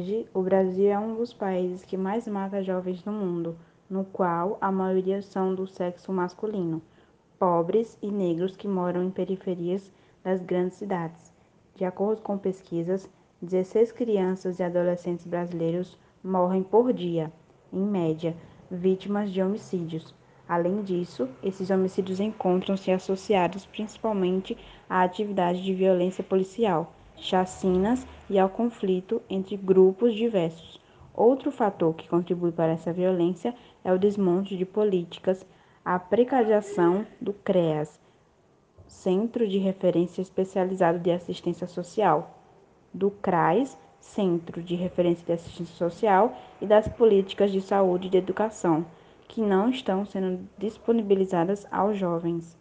Hoje, o Brasil é um dos países que mais mata jovens no mundo, no qual a maioria são do sexo masculino, pobres e negros que moram em periferias das grandes cidades. De acordo com pesquisas, 16 crianças e adolescentes brasileiros morrem por dia, em média, vítimas de homicídios. Além disso, esses homicídios encontram-se associados principalmente à atividade de violência policial, chacinas e ao conflito entre grupos diversos. Outro fator que contribui para essa violência é o desmonte de políticas, a precarização do CREAS, Centro de Referência Especializado de Assistência Social, do CRAS, Centro de Referência de Assistência Social, e das políticas de saúde e de educação que não estão sendo disponibilizadas aos jovens.